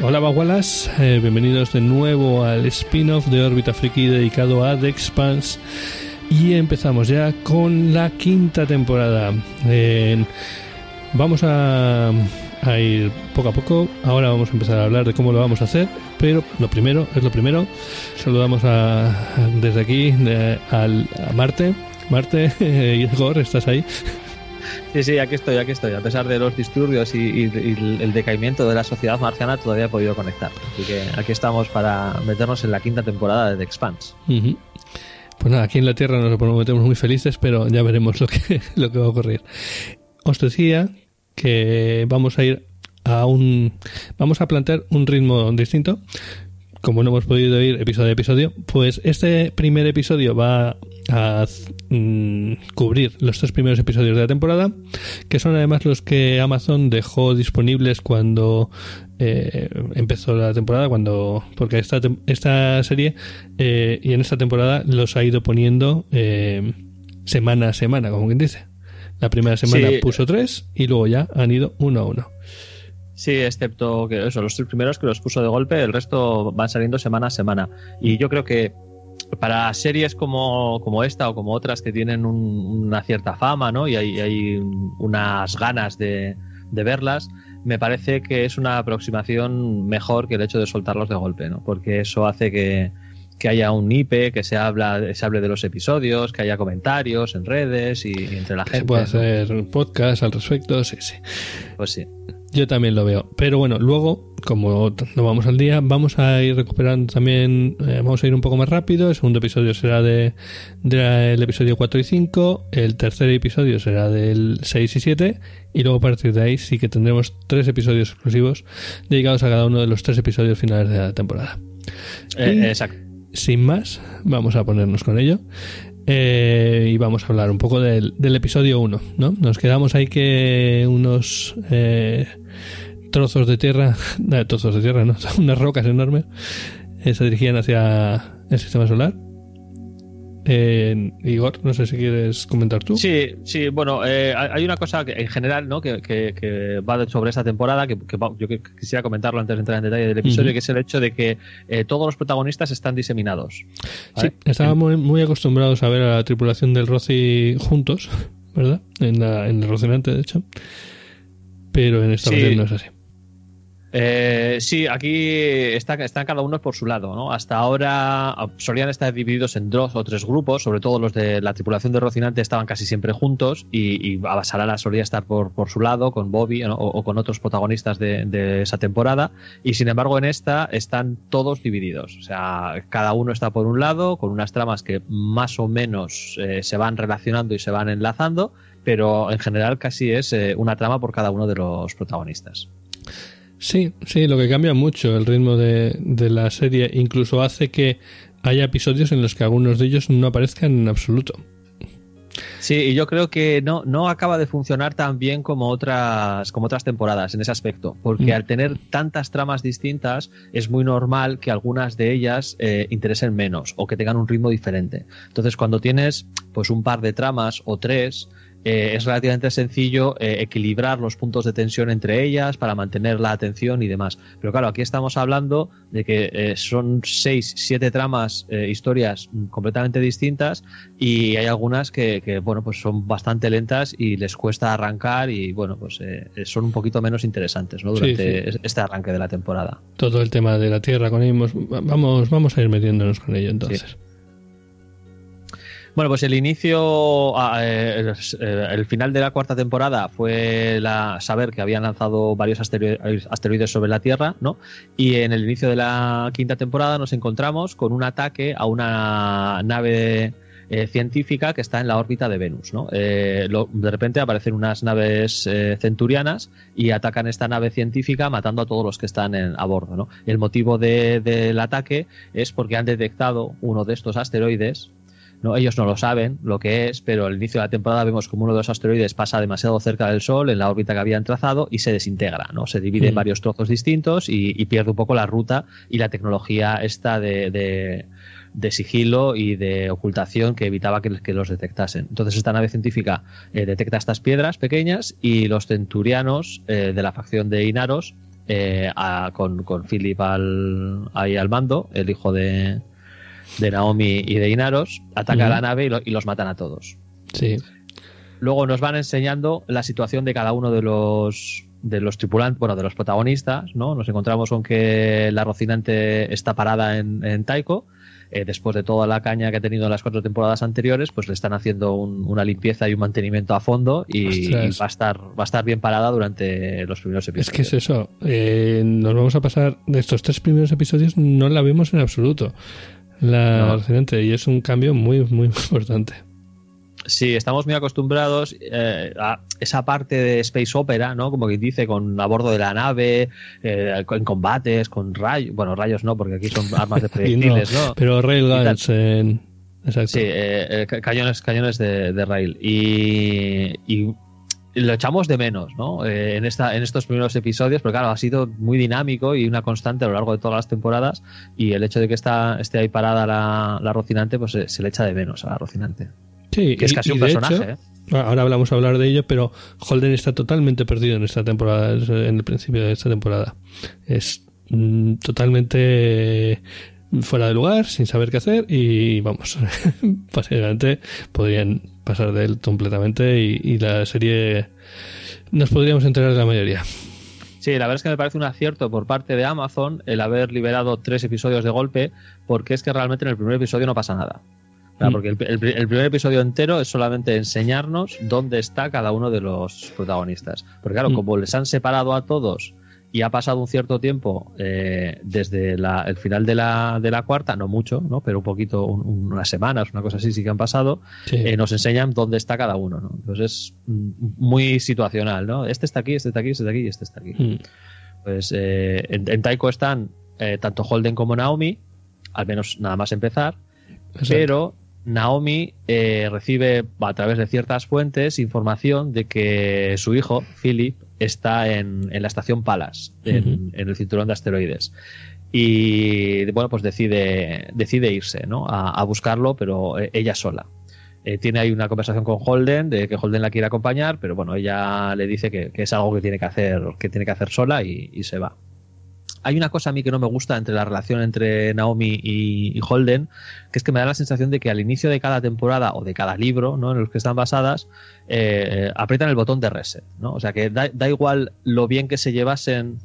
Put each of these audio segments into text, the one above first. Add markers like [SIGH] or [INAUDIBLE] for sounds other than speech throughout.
Hola Bagualas, eh, bienvenidos de nuevo al spin-off de Órbita Friki dedicado a The Expanse. Y empezamos ya con la quinta temporada. Eh, vamos a, a ir poco a poco, ahora vamos a empezar a hablar de cómo lo vamos a hacer, pero lo primero es lo primero, saludamos a, a- desde aquí de- al, a Marte. Marte, [LAUGHS] Igor, ¿estás ahí? Sí, sí, aquí estoy, aquí estoy. A pesar de los disturbios y, y- y el decaimiento de la sociedad marciana, todavía he podido conectar. Así que aquí estamos para meternos en la quinta temporada de The Expanse. Ujú. Pues nada, aquí en la Tierra nos prometemos muy felices, pero ya veremos lo que, [LAUGHS] lo que va a ocurrir. Os decía que vamos a ir a un... Vamos a plantear un ritmo distinto. Como no hemos podido ir episodio a episodio, pues este primer episodio va a mm, cubrir los tres primeros episodios de la temporada, que son además los que Amazon dejó disponibles cuando eh, empezó la temporada, cuando porque esta, esta serie eh, y en esta temporada los ha ido poniendo eh, semana a semana, como quien dice. La primera semana Sí. puso tres y luego ya han ido uno a uno. Sí, excepto que eso, los tres primeros que los puso de golpe, el resto van saliendo semana a semana. Y yo creo que para series como, como esta o como otras que tienen un- una cierta fama, ¿no? Y hay, hay unas ganas de, de verlas, me parece que es una aproximación mejor que el hecho de soltarlos de golpe, ¿no? Porque eso hace que, que haya un IPE, que se, habla, se hable de los episodios, que haya comentarios en redes y, y entre la gente. se puede hacer un podcast al respecto, sí, sí. Pues sí. Yo también lo veo. Pero bueno, luego, como no vamos al día, vamos a ir recuperando también, eh, vamos a ir un poco más rápido. El segundo episodio será de, del episodio 4 y 5. El tercer episodio será del 6 y 7. Y luego a partir de ahí sí que tendremos tres episodios exclusivos dedicados a cada uno de los tres episodios finales de la temporada. Eh, Y- exacto. Sin más, vamos a ponernos con ello. Eh, y vamos a hablar un poco del, episodio 1, ¿no? Nos quedamos ahí que unos eh, trozos de tierra, no, [LAUGHS] trozos de tierra, ¿no? [LAUGHS] Unas rocas enormes eh, se dirigían hacia el sistema solar. Eh, Igor, no sé si quieres comentar tú. Sí, sí, bueno, eh, hay una cosa que, en general ¿no? que, que- que va sobre esta temporada que, yo quisiera comentarlo antes de entrar en detalle del episodio, que es el hecho de que eh, todos los protagonistas están diseminados. Sí, estábamos muy acostumbrados a ver a la tripulación del Rossi juntos, [LAUGHS] ¿verdad? En, la, en el Rocinante, de hecho. Pero en esta Sí. ocasión no es así. Eh, sí, aquí está, están cada uno por su lado. ¿no? Hasta ahora ah, solían estar divididos en dos o tres grupos, sobre todo los de la tripulación de Rocinante estaban casi siempre juntos y, y Abasarala solía estar por, su lado con Bobby o, con otros protagonistas de, de esa temporada. Y sin embargo, en esta están todos divididos. O sea, cada uno está por un lado, con unas tramas que más o menos eh, se van relacionando y se van enlazando, pero en general casi es eh, una trama por cada uno de los protagonistas. Sí, sí, lo que cambia mucho el ritmo de, de la serie incluso hace que haya episodios en los que algunos de ellos no aparezcan en absoluto. Sí, y yo creo que no, no acaba de funcionar tan bien como otras, como otras temporadas en ese aspecto, porque Mm. al tener tantas tramas distintas es muy normal que algunas de ellas eh, interesen menos o que tengan un ritmo diferente. Entonces, cuando tienes pues un par de tramas o tres, eh, es relativamente sencillo eh, equilibrar los puntos de tensión entre ellas para mantener la atención y demás. Pero claro, aquí estamos hablando de que eh, son seis, siete tramas, eh, historias mm, completamente distintas y hay algunas que, que, bueno pues son bastante lentas y les cuesta arrancar y bueno pues eh, son un poquito menos interesantes ¿no? Durante sí. este arranque de la temporada. Todo el tema de la Tierra con ellos, vamos, vamos a ir metiéndonos con ello entonces. Bueno, pues el inicio, ah, eh, el, eh, el final de la cuarta temporada fue la, saber que habían lanzado varios asteroides, sobre la Tierra, ¿no? Y en el inicio de la quinta temporada nos encontramos con un ataque a una nave eh, científica que está en la órbita de Venus, ¿no? Eh, lo- de repente aparecen unas naves eh, centurianas y atacan esta nave científica matando a todos los que están en- a bordo, ¿no? El motivo de- del ataque es porque han detectado uno de estos asteroides ¿no? Ellos no lo saben lo que es, pero al inicio de la temporada vemos como uno de los asteroides pasa demasiado cerca del Sol en la órbita que habían trazado y se desintegra, ¿no? Se divide en Mm. varios trozos distintos y, y pierde un poco la ruta y la tecnología esta de, de- de sigilo y de ocultación que evitaba que, que los detectasen. Entonces esta nave científica eh, detecta estas piedras pequeñas y los centurianos eh, de la facción de Inaros, eh, a- con, con Philip al, ahí al mando, el hijo de, de Naomi y de Inaros, atacan Ujú. la nave y, lo- y los matan a todos. Sí. Luego nos van enseñando la situación de cada uno de los de los tripulantes, bueno, de los protagonistas, ¿no? Nos encontramos con que la Rocinante está parada en, en Taiko. eh, después de toda la caña que ha tenido en las cuatro temporadas anteriores, pues le están haciendo un- una limpieza y un mantenimiento a fondo y, y va a estar va a estar bien parada durante los primeros Es episodios. que es eso. eh, nos vamos a pasar de estos tres primeros episodios, no la vemos en absoluto. La No. Residente, y es un cambio muy, muy [LAUGHS] importante. Sí, estamos muy acostumbrados eh, a esa parte de Space Opera, ¿no? Como quien dice, con a bordo de la nave, eh, en combates, con rayos. Bueno, rayos no, porque aquí son armas de [LAUGHS] Y no, proyectiles, ¿no? Pero Railguns en. Exacto. Sí, eh, ca- cañones, cañones de, de rail. Y, y lo echamos de menos, ¿no? Eh, en, esta, en estos primeros episodios, pero claro, ha sido muy dinámico y una constante a lo largo de todas las temporadas. Y el hecho de que está, esté ahí parada la, la Rocinante, pues se, se le echa de menos a la Rocinante. Sí, Que es casi y un personaje, hecho, ¿eh? Ahora hablamos a hablar de ello, pero Holden está totalmente perdido en esta temporada, en el principio de esta temporada. Es mm, totalmente fuera de lugar, sin saber qué hacer y vamos, [LAUGHS] básicamente podrían pasar de él completamente y, y la serie nos podríamos enterar de la mayoría. Sí, la verdad es que me parece un acierto por parte de Amazon el haber liberado tres episodios de golpe, porque es que realmente en el primer episodio no pasa nada. Mm. Porque el, el- el primer episodio entero es solamente enseñarnos dónde está cada uno de los protagonistas. Porque claro, Mm. como les han separado a todos y ha pasado un cierto tiempo eh, desde la- el final de la, de la cuarta, no mucho, ¿no? pero un poquito, un- unas semanas, una cosa así sí que han pasado, Sí. eh, nos enseñan dónde está cada uno. ¿no? Entonces es mm, muy situacional. ¿no? Este está aquí, este está aquí, este está aquí y este está aquí. Mm. Pues eh, en, en Taiko están tanto Holden como Naomi, al menos nada más empezar, Exacto. pero Naomi eh, recibe a través de ciertas fuentes información de que su hijo, Philip, está en, en la estación Palas, en, el cinturón de asteroides. Y bueno, pues decide, decide irse ¿no? a, a buscarlo, pero eh, ella sola. Eh, tiene ahí una conversación con Holden de que Holden la quiere acompañar, pero bueno, ella le dice que, que es algo que tiene que hacer, que tiene que hacer sola y, y se va. Hay una cosa a mí que no me gusta entre la relación entre Naomi y, Holden, que es que me da la sensación de que al inicio de cada temporada o de cada libro ¿no? en los que están basadas, eh, aprietan el botón de reset. ¿no? O sea que da, da igual lo bien que se llevasen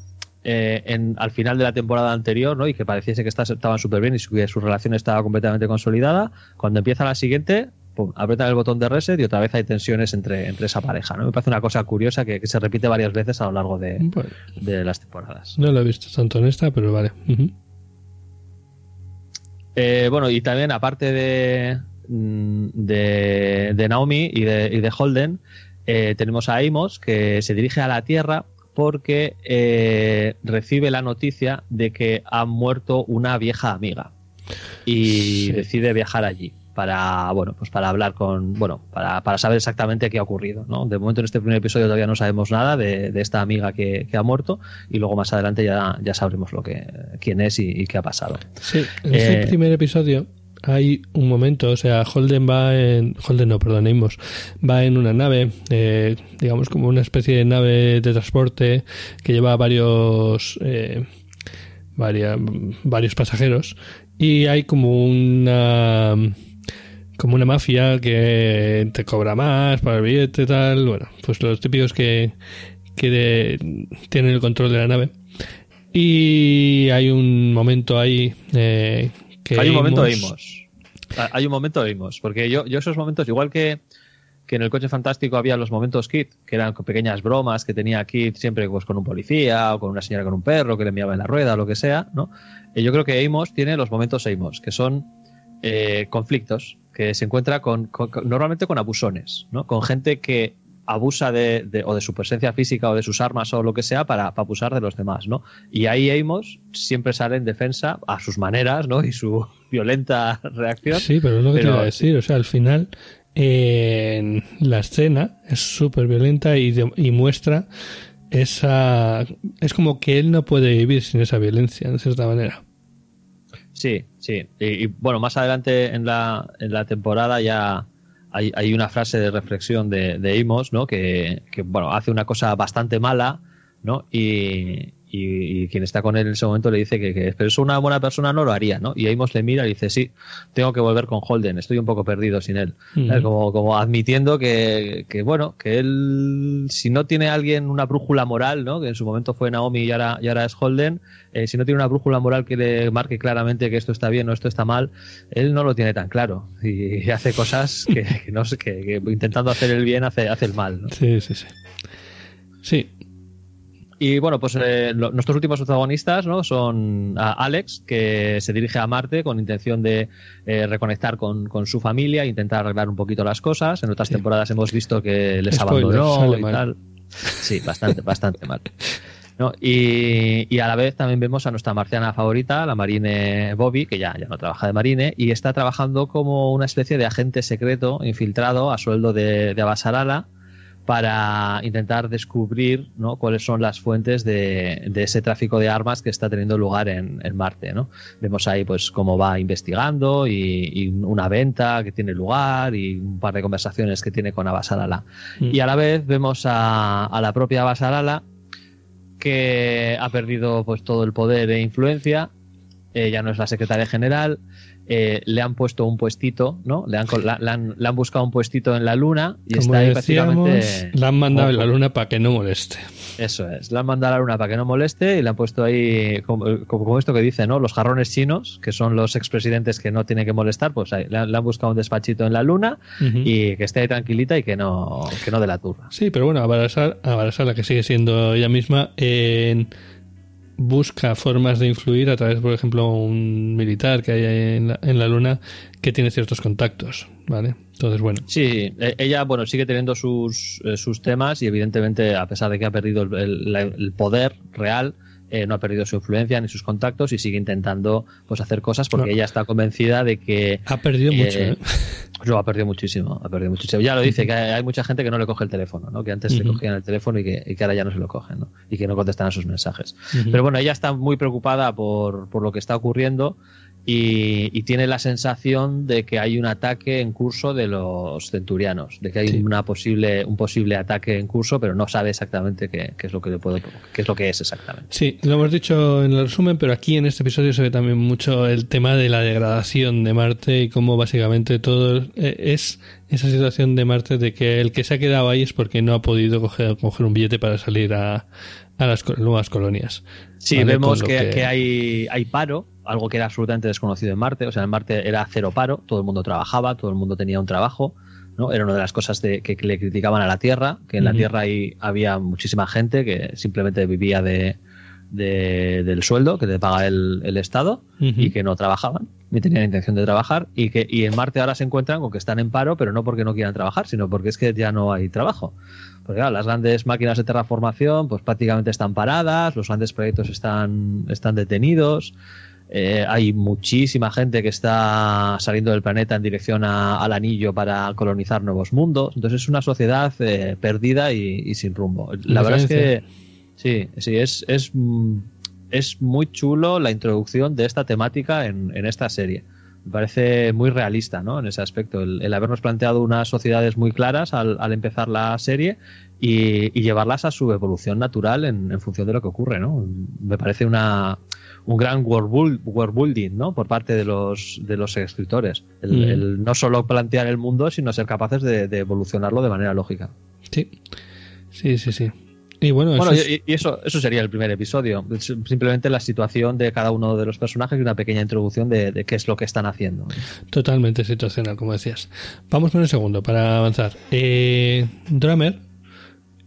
eh, al final de la temporada anterior ¿no? y que pareciese que estaban súper bien y que su relación estaba completamente consolidada. Cuando empieza la siguiente, pum, apretan el botón de reset y otra vez hay tensiones entre, entre esa pareja. ¿no? Me parece una cosa curiosa que, que se repite varias veces a lo largo de, Bueno, de las temporadas. no lo he visto tanto en esta, pero vale. Eh, bueno, y también aparte de, mm, de, de Naomi y de, y de Holden, eh, tenemos a Amos que se dirige a la Tierra porque eh, recibe la noticia de que ha muerto una vieja amiga y Sí. decide viajar allí para bueno pues para hablar con bueno para, para saber exactamente qué ha ocurrido ¿no? de momento en este primer episodio todavía no sabemos nada de, de esta amiga que, que ha muerto y luego más adelante ya, ya sabremos lo que quién es y- y qué ha pasado Sí, en este Eh, primer episodio hay un momento, o sea, Holden va en. Holden no, perdón, Amos, va en una nave, eh, digamos como una especie de nave de transporte que lleva varios. Eh, varia- varios pasajeros y hay como una como una mafia que te cobra más para el billete tal bueno pues los típicos que que de- tienen el control de la nave y hay un momento ahí eh, que hay un momento oímos. Ah, Hay un momento oímos. Porque yo, yo esos momentos, igual que, que en el coche fantástico había los momentos Kit, que eran pequeñas bromas que tenía Kit siempre pues, con un policía o con una señora con un perro que le enviaba en la rueda o lo que sea, ¿no? Eh, yo creo que Amos tiene los momentos Amos, que son eh, conflictos, que se encuentra con, normalmente con abusones, ¿no? Con gente que abusa de, de- o de su presencia física o de sus armas o lo que sea para, para abusar de los demás, ¿no? Y ahí Amos siempre sale en defensa a sus maneras, ¿no? Y su [LAUGHS] violenta reacción. Sí, pero es lo que Pero- te iba a decir. O sea, al final, eh, la escena es súper violenta y, de- y muestra esa. Es como que él no puede vivir sin esa violencia, de cierta manera. Sí, sí. Y, y, bueno, más adelante en la, en la temporada ya hay, hay una frase de reflexión de, de Amos, ¿no? Que, que, bueno, hace una cosa bastante mala, ¿no? Y, y- y quien está con él en ese momento le dice que, que pero eso una buena persona no lo haría, ¿no? Y Amos le mira y dice, sí, tengo que volver con Holden, estoy un poco perdido sin él. Como, como admitiendo que, que, bueno, que él, si no tiene alguien una brújula moral, ¿no? Que en su momento fue Naomi y ahora, y ahora es Holden, eh, si no tiene una brújula moral que le marque claramente que esto está bien o esto está mal, él no lo tiene tan claro y hace cosas que, que no sé, que, que intentando hacer el bien hace, hace el mal, ¿no? Sí, sí, sí. Sí, Y bueno, pues eh, lo- nuestros últimos protagonistas ¿no? son a Alex, que se dirige a Marte con intención de eh, reconectar con, con su familia, intentar arreglar un poquito las cosas. En otras Sí. temporadas hemos visto que les abandonó y mal. tal. Sí, bastante, bastante mal. ¿no? Y, y a la vez también vemos a nuestra marciana favorita, la Marine Bobby, que ya, ya no trabaja de Marine, y está trabajando como una especie de agente secreto infiltrado a sueldo de, de Abasarala para intentar descubrir ¿no? cuáles son las fuentes de, de ese tráfico de armas que está teniendo lugar en, en Marte. ¿no? Vemos ahí pues cómo va investigando y, y una venta que tiene lugar y un par de conversaciones que tiene con Abasarala. Mm. Y a la vez vemos a, a la propia Basarala que ha perdido pues todo el poder e influencia. eh, ya no es la secretaria general. Eh, le han puesto un puestito, ¿no? Le han, la- le han, le han buscado un puestito en la luna y como está ahí decíamos, prácticamente. la han mandado en la luna para que no moleste. Eso es. Le han mandado a la luna para que no moleste y le han puesto ahí, como, como- esto que dice, ¿no? Los jarrones chinos, que son los expresidentes que no tienen que molestar, pues ahí, le, han, le han buscado un despachito en la luna y que esté ahí tranquilita y que no, que no de la turra. Sí, pero bueno, Abarasar, Abarasar, la que sigue siendo ella misma, en- busca formas de influir a través, por ejemplo, un militar que hay en la, en la Luna que tiene ciertos contactos, ¿vale? Entonces, bueno, Sí, e- ella, bueno, sigue teniendo sus, eh, sus temas y evidentemente, a pesar de que ha perdido el, poder real, eh, no ha perdido su influencia ni sus contactos y sigue intentando pues hacer cosas porque ella está convencida de que ha perdido Eh, mucho, ¿eh? [LAUGHS] lo ha perdido muchísimo, ha perdido muchísimo. Ya lo dice, que hay hay mucha gente que no le coge el teléfono, ¿no? que antes le Ujú. cogían el teléfono y que, y que ahora ya no se lo cogen ¿no? y que no contestan a sus mensajes. Pero bueno, ella está muy preocupada por, por lo que está ocurriendo y, y tiene la sensación de que hay un ataque en curso de los centurianos, de que hay Sí. una posible, un posible ataque en curso, pero no sabe exactamente qué, qué es lo que le puede, qué es lo que es exactamente. Sí, lo hemos dicho en el resumen, pero aquí en este episodio se ve también mucho el tema de la degradación de Marte y cómo básicamente todo es esa situación de Marte de que el que se ha quedado ahí es porque no ha podido coger, coger un billete para salir a, a las nuevas colonias. Sí, ¿vale? vemos que, que hay, hay paro, algo que era absolutamente desconocido en Marte. O sea, en Marte era cero paro, todo el mundo trabajaba, todo el mundo tenía un trabajo. ¿no? Era una de las cosas de, que, que le criticaban a la Tierra, que en la. Tierra ahí había muchísima gente que simplemente vivía de, de- del sueldo que le paga el, el Estado y que no trabajaban, ni tenían intención de trabajar. Y, que, y en Marte ahora se encuentran con que están en paro, pero no porque no quieran trabajar, sino porque es que ya no hay trabajo. Porque claro, las grandes máquinas de terraformación pues prácticamente están paradas, los grandes proyectos están, están detenidos, eh, hay muchísima gente que está saliendo del planeta en dirección a- al anillo para colonizar nuevos mundos. Entonces es una sociedad eh, perdida y, y sin rumbo. La verdad es que sí, sí, es, es, mm, es muy chulo la introducción de esta temática en, en esta serie. Me parece muy realista ¿no? en ese aspecto, el, el habernos planteado unas sociedades muy claras al, al empezar la serie y, y llevarlas a su evolución natural en, en función de lo que ocurre. ¿no? Me parece una, un gran world, build- world building ¿no? por parte de los, de los escritores. El, Mm. el no solo plantear el mundo, sino ser capaces de, de evolucionarlo de manera lógica. Sí, sí, sí. sí. Y bueno, Bueno, eso es- y, y eso, eso sería el primer episodio. Simplemente la situación de cada uno de los personajes y una pequeña introducción de, de qué es lo que están haciendo. Totalmente situacional, como decías. Vamos con el segundo para avanzar. Eh, Drummer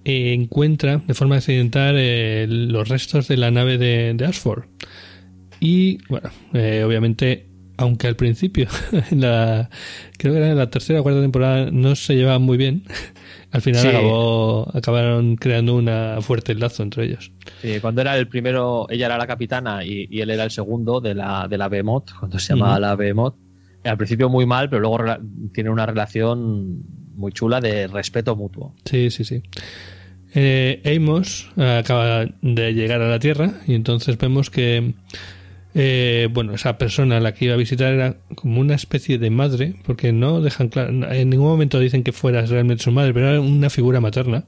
eh, encuentra de forma accidental eh, los restos de la nave de, de Ashford. Y, bueno, eh, obviamente aunque al principio, [LAUGHS] en la, creo que era en la tercera o cuarta temporada, no se llevaban muy bien, [LAUGHS] al final Sí. acabó, acabaron creando una fuerte lazo entre ellos. Sí, cuando era el primero, ella era la capitana y, y él era el segundo de la, de la Behemoth, cuando se llamaba Ujú. la Behemoth. Al principio muy mal, pero luego tiene una relación muy chula de respeto mutuo. Sí, sí, sí. Eh, Amos acaba de llegar a la Tierra y entonces vemos que, eh, bueno, esa persona a la que iba a visitar era como una especie de madre, porque no dejan claro, en ningún momento dicen que fuera realmente su madre, pero era una figura materna.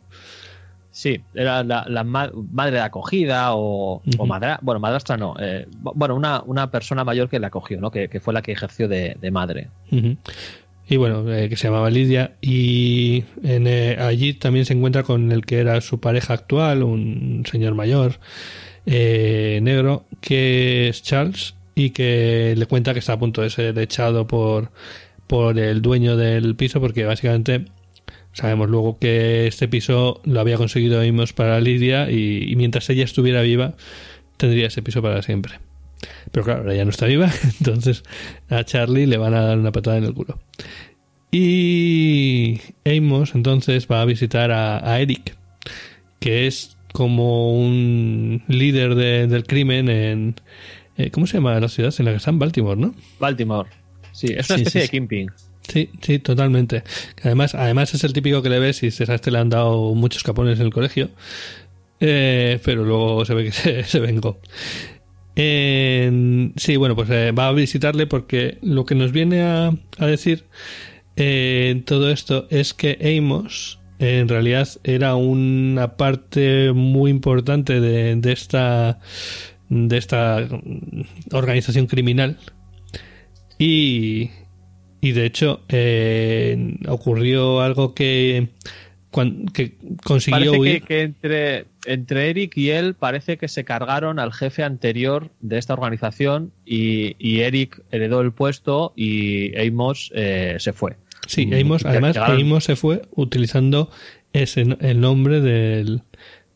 Sí, era la, la ma- madre de acogida o, madra, bueno, madrastra no, eh, bueno, una, una persona mayor que la acogió, ¿no? Que, que fue la que ejerció de, de madre. Y bueno, eh, que se llamaba Lidia. Y en, eh, allí también se encuentra con el que era su pareja actual, un señor mayor, eh, negro, que es Charles, y que le cuenta que está a punto de ser echado por, por el dueño del piso, porque básicamente sabemos luego que este piso lo había conseguido Amos para Lidia, y, mientras ella estuviera viva, tendría ese piso para siempre. Pero claro, ahora ya no está viva, [LAUGHS] entonces a Charlie le van a dar una patada en el culo. Y Amos entonces va a visitar a, a Eric, que es como un líder de- del crimen en... eh, ¿Cómo se llama la ciudad en la que está? En Baltimore, ¿no? Baltimore. Sí, es una Sí, especie sí, de. Kingpin. Sí, sí, totalmente. Además, además es el típico que le ves y a este le han dado muchos capones en el colegio, Eh, pero luego se ve que se, [LAUGHS] se vengó. En- sí, bueno, pues eh, va a visitarle porque lo que nos viene a, a decir eh, en todo esto es que Amos eh, en realidad era una parte muy importante de, de esta de esta organización criminal y, y de hecho eh, ocurrió algo que, que consiguió Parece que, huir. que entre, entre Eric y él parece que se cargaron al jefe anterior de esta organización y, y Eric heredó el puesto y Amos eh, se fue. Sí, Mm, Amos, además Amos se fue utilizando ese el nombre del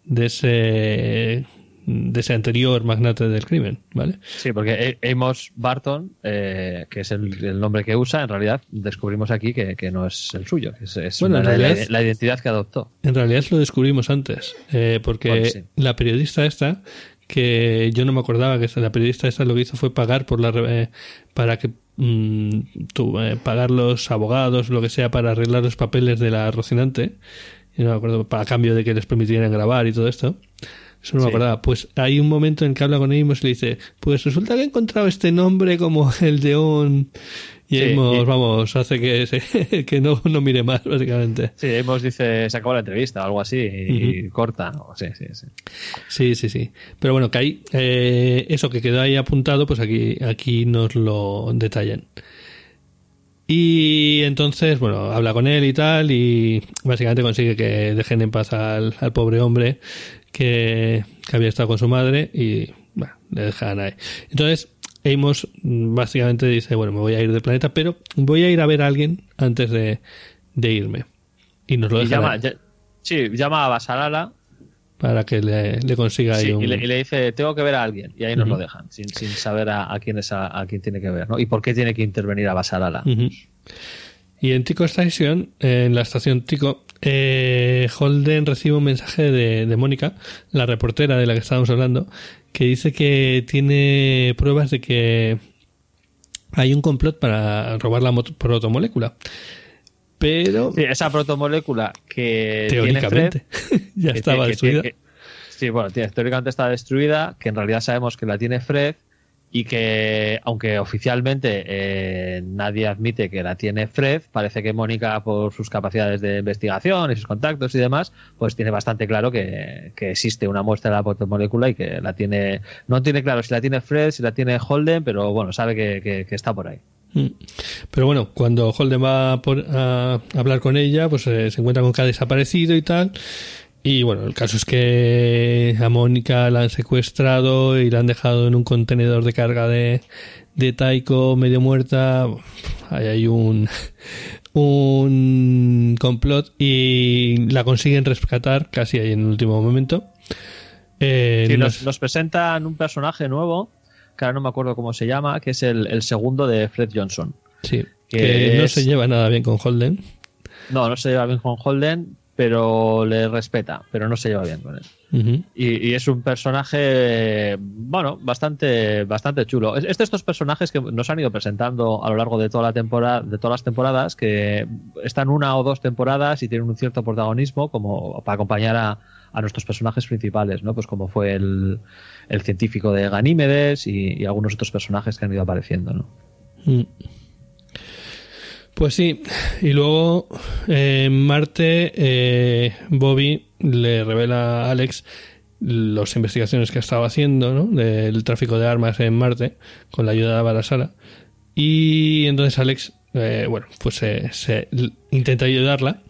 de ese de ese anterior magnate del crimen, ¿vale? Sí, porque A- Amos Barton, eh, que es el, el nombre que usa, en realidad descubrimos aquí que, que no es el suyo, que es, es Bueno, una- la, realidad- la identidad que adoptó. En realidad lo descubrimos antes, eh, porque Bueno, sí. la periodista esta, que yo no me acordaba que la periodista esta lo que hizo fue pagar por la eh, para que mm, tu- eh, pagar los abogados, lo que sea, para arreglar los papeles de la Rocinante, no me acuerdo, para cambio de que les permitieran grabar y todo esto. Eso no me Sí. acordaba. Pues hay un momento en que habla con Amos y le dice, pues resulta que he encontrado este nombre como el de un... Y Sí, Amos, y- vamos, hace que, se- [LAUGHS] que no, no mire más, básicamente. Sí, Amos dice, se acabó la entrevista o algo así y, corta. ¿no? Sí, sí, sí. Sí, sí, sí. Pero bueno, que ahí, eh, eso que quedó ahí apuntado, pues aquí, aquí nos lo detallan. Y entonces, bueno, habla con él y tal, y básicamente consigue que dejen en paz al, al pobre hombre que, que había estado con su madre y bueno, le dejan ahí. Entonces, Amos mm, básicamente dice, bueno, me voy a ir del planeta, pero voy a ir a ver a alguien antes de, de irme. Y nos lo Y llama, ya- sí, llama a Basarala para que le, le consiga ahí un... y, le, y le dice, tengo que ver a alguien. Y ahí nos lo dejan, sin, sin saber a, a quién es a, a quién tiene que ver, ¿no? Y por qué tiene que intervenir a Basarala. Ujú. Y en Tico Station, en la estación Tico, eh, Holden recibe un mensaje de, de Mónica, la reportera de la que estábamos hablando, que dice que tiene pruebas de que hay un complot para robar la protomolécula. Pero, Sí, esa protomolécula que tiene Fred, teóricamente, [LAUGHS] ya que estaba tiene- que destruida. tiene- que- sí, bueno, tiene- teóricamente está destruida, que en realidad sabemos que la tiene Fred y que, aunque oficialmente eh, nadie admite que la tiene Fred, parece que Mónica, por sus capacidades de investigación y sus contactos y demás, pues tiene bastante claro que, que existe una muestra de la protomolécula y que la tiene. No tiene claro si la tiene Fred, si la tiene Holden, pero bueno, sabe que, que- está por ahí. Mm. Pero bueno, cuando Holden va por- a hablar con ella, pues eh, se encuentra con que ha desaparecido y tal. Y bueno, el caso es que a Mónica la han secuestrado y la han dejado en un contenedor de carga de, de Taiko medio muerta. Ahí hay un, [LAUGHS] un complot y la consiguen rescatar casi ahí en el último momento. Eh, Sí, no nos, es- nos presentan un personaje nuevo que ahora no me acuerdo cómo se llama, que es el, el segundo de Fred Johnson. Sí, Que que no es- se lleva nada bien con Holden. No, no se lleva bien con Holden, pero le respeta, pero no se lleva bien con él. Y, y es un personaje, bueno, bastante, bastante chulo. Es, es de estos personajes que nos han ido presentando a lo largo de toda la temporada, de todas las temporadas, que están una o dos temporadas y tienen un cierto protagonismo como para acompañar a, a nuestros personajes principales, ¿no? Pues como fue el, el científico de Ganímedes y, y algunos otros personajes que han ido apareciendo, ¿no? Mm. Pues sí, y luego eh, en Marte eh, Bobby le revela a Alex las investigaciones que estaba haciendo ¿no? del tráfico de armas en Marte con la ayuda de Barasala y entonces Alex eh, bueno pues se, intenta ayudarla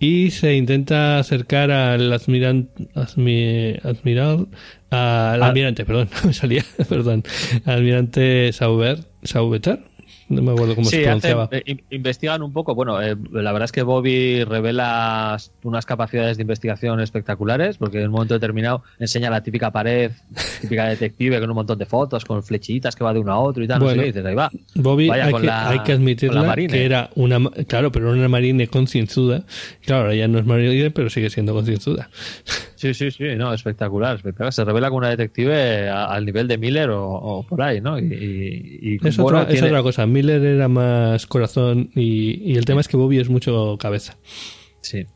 y se intenta acercar al admiran, admi- admiral al almirante perdón [LAUGHS] no me salía [LAUGHS] perdón al almirante Sauber Saubeter no me acuerdo cómo se pronunciaba hacen- eh, in- investigan un poco. Bueno, eh, la verdad es que Bobby revela unas capacidades de investigación espectaculares, porque en un momento determinado enseña la típica pared, típica detective, con un montón de fotos, con flechitas que va de uno a otro y tal. no sé y dices, ahí va. Bobby Vaya hay con que, la- hay que con la admitirla que era una claro pero una marine concienzuda claro ahora ya no es marine pero sigue siendo concienzuda Sí, sí, sí, no, espectacular, espectacular. Se revela como una detective al nivel de Miller o, o por ahí, ¿no? Y, y- y, es, otra, es tiene- otra cosa Miller era más corazón y, y el tema es que Bobby es mucho cabeza Sí.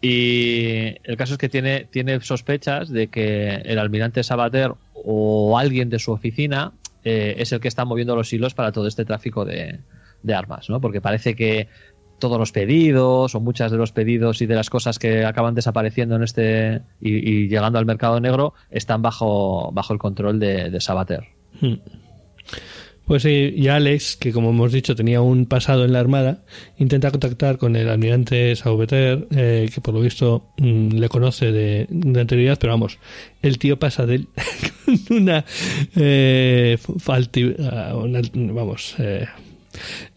Y el caso es que tiene, tiene sospechas de que el almirante Sabater o alguien de su oficina eh, es el que está moviendo los hilos para todo este tráfico de, de armas, ¿no? Porque parece que todos los pedidos o muchas de los pedidos y de las cosas que acaban desapareciendo en este y, y llegando al mercado negro están bajo, bajo el control de, de Sabater. Mm. Pues sí, y Alex, que como hemos dicho tenía un pasado en la Armada, intenta contactar con el almirante Saubeter, eh, que por lo visto mm, le conoce de, de anterioridad, pero vamos, el tío pasa de él [LAUGHS] con una, eh, falti- ah, una- vamos, eh,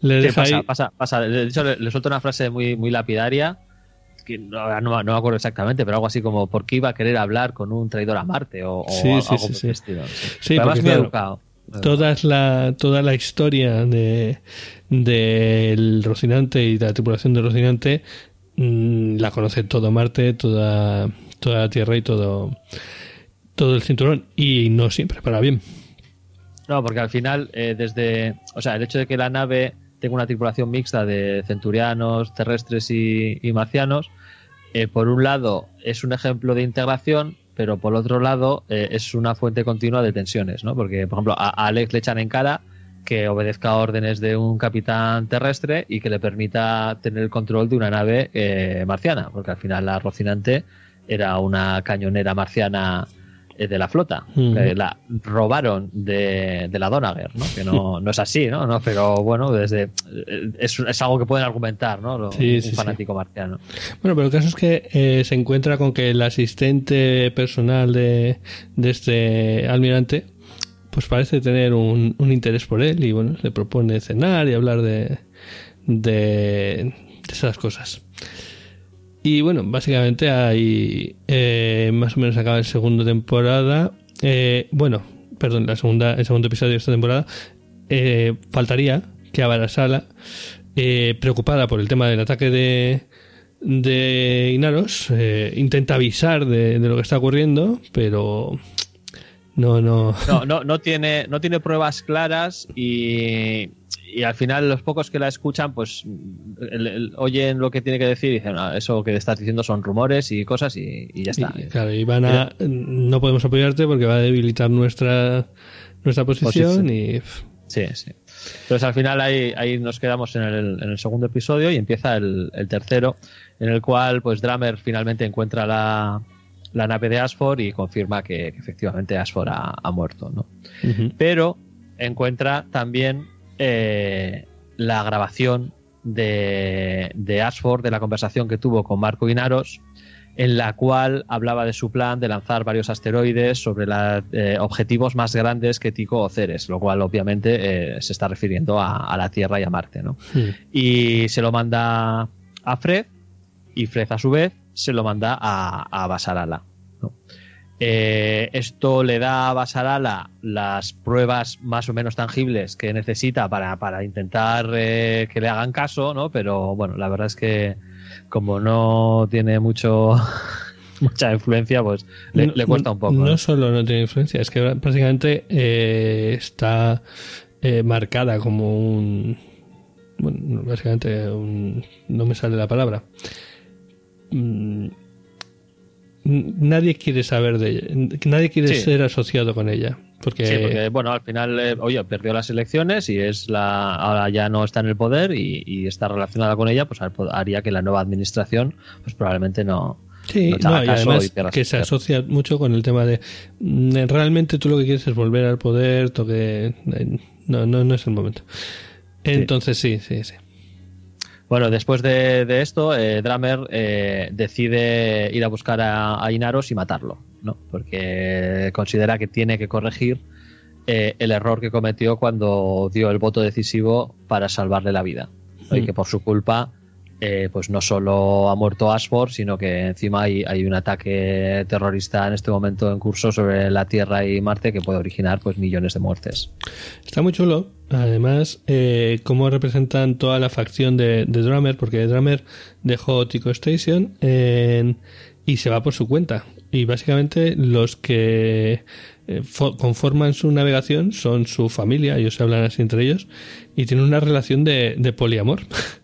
le deja pasa, ahí- pasa, pasa. De hecho, le, le suelto una frase muy, muy lapidaria. Que no, no, no me acuerdo exactamente, pero algo así como ¿por qué iba a querer hablar con un traidor a Marte? O, o Sí, algo sí, sí, sí. además claro, educado. Toda la toda la historia de del Rocinante y de la tripulación del Rocinante mm, la conoce todo Marte toda toda la Tierra y todo todo el cinturón y no siempre para bien No, porque al final, eh, desde. O sea, el hecho de que la nave tenga una tripulación mixta de centurianos, terrestres y, y marcianos, eh, por un lado es un ejemplo de integración, pero por otro lado eh, es una fuente continua de tensiones, ¿no? Porque, por ejemplo, a, Alex le echan en cara que obedezca órdenes de un capitán terrestre y que le permita tener el control de una nave eh, marciana, porque al final la Rocinante era una cañonera marciana de la flota. Que la robaron de, de la Donager, ¿no? Que no, [LAUGHS] no es así, ¿no? ¿no? Pero bueno, desde eh, es, es algo que pueden argumentar, ¿no? Lo- Sí, un sí, sí. fanático marciano. bueno pero el caso es que eh, se encuentra con que el asistente personal de, de este almirante pues parece tener un, un interés por él y bueno le propone cenar y hablar de de, de esas cosas y bueno, básicamente hay eh, más o menos acaba la segunda temporada. Eh, bueno, perdón, la segunda, el segundo episodio de esta temporada. Eh, faltaría que Abarasala, eh, preocupada por el tema del ataque de, de Inaros, eh, intenta avisar de, de lo que está ocurriendo, pero no, no. No, no, no tiene, no tiene pruebas claras y, y al final los pocos que la escuchan, pues el- el- oyen lo que tiene que decir y dicen, "Ah, eso que estás diciendo son rumores y cosas y, y ya está. Y, claro, y van a, no podemos apoyarte porque va a debilitar nuestra nuestra posición, Posición. y Sí, sí. Entonces al final ahí, ahí nos quedamos en el, en el segundo episodio y empieza el, el tercero, en el cual pues Drummer finalmente encuentra la, la nave de Asford y confirma que, que efectivamente Asford ha, ha muerto, ¿no? Pero encuentra también eh, la grabación de, de Ashford, de la conversación que tuvo con Marco Inaros, en la cual hablaba de su plan de lanzar varios asteroides sobre los objetivos más grandes que Tico o Ceres, lo cual obviamente eh, se está refiriendo a, a la Tierra y a Marte. ¿no? Y se lo manda a Fred y Fred a su vez se lo manda a, a Basarala. ¿no? Eh, esto le da a Basarala las pruebas más o menos tangibles que necesita para, para intentar eh, que le hagan caso, ¿no? Pero bueno, la verdad es que como no tiene mucho [LAUGHS] mucha influencia, pues le, No- le cuesta un poco. No ¿no? solo no tiene influencia, es que básicamente eh, está marcada como un. Bueno, básicamente un. No me sale la palabra. Mm, Nadie quiere saber de ella. Nadie quiere Sí. ser asociado con ella. Porque, Sí, porque bueno, al final, eh, oye, perdió las elecciones y es la ahora ya no está en el poder y, y está relacionada con ella, pues har- haría que la nueva administración, pues probablemente no. Sí, no y además que se asocia mucho con el tema de mm, realmente tú lo que quieres es volver al poder, toque eh, no, no, no es el momento. Entonces sí, sí, sí. Bueno, después de, de esto, eh, Dramer eh, decide ir a buscar a, a Inaros y matarlo, ¿no? Porque considera que tiene que corregir eh, el error que cometió cuando dio el voto decisivo para salvarle la vida. ¿no? Y Mm. que por su culpa, eh, pues no solo ha muerto Ashford, sino que encima hay, un ataque terrorista en este momento en curso sobre la Tierra y Marte que puede originar pues millones de muertes. Está muy chulo. Además, eh, cómo representan toda la facción de, de Drummer, porque Drummer dejó Tico Station y se va por su cuenta. Y básicamente los que eh, fo- conforman su navegación son su familia, ellos se hablan así entre ellos, y tienen una relación de poliamor. [LAUGHS]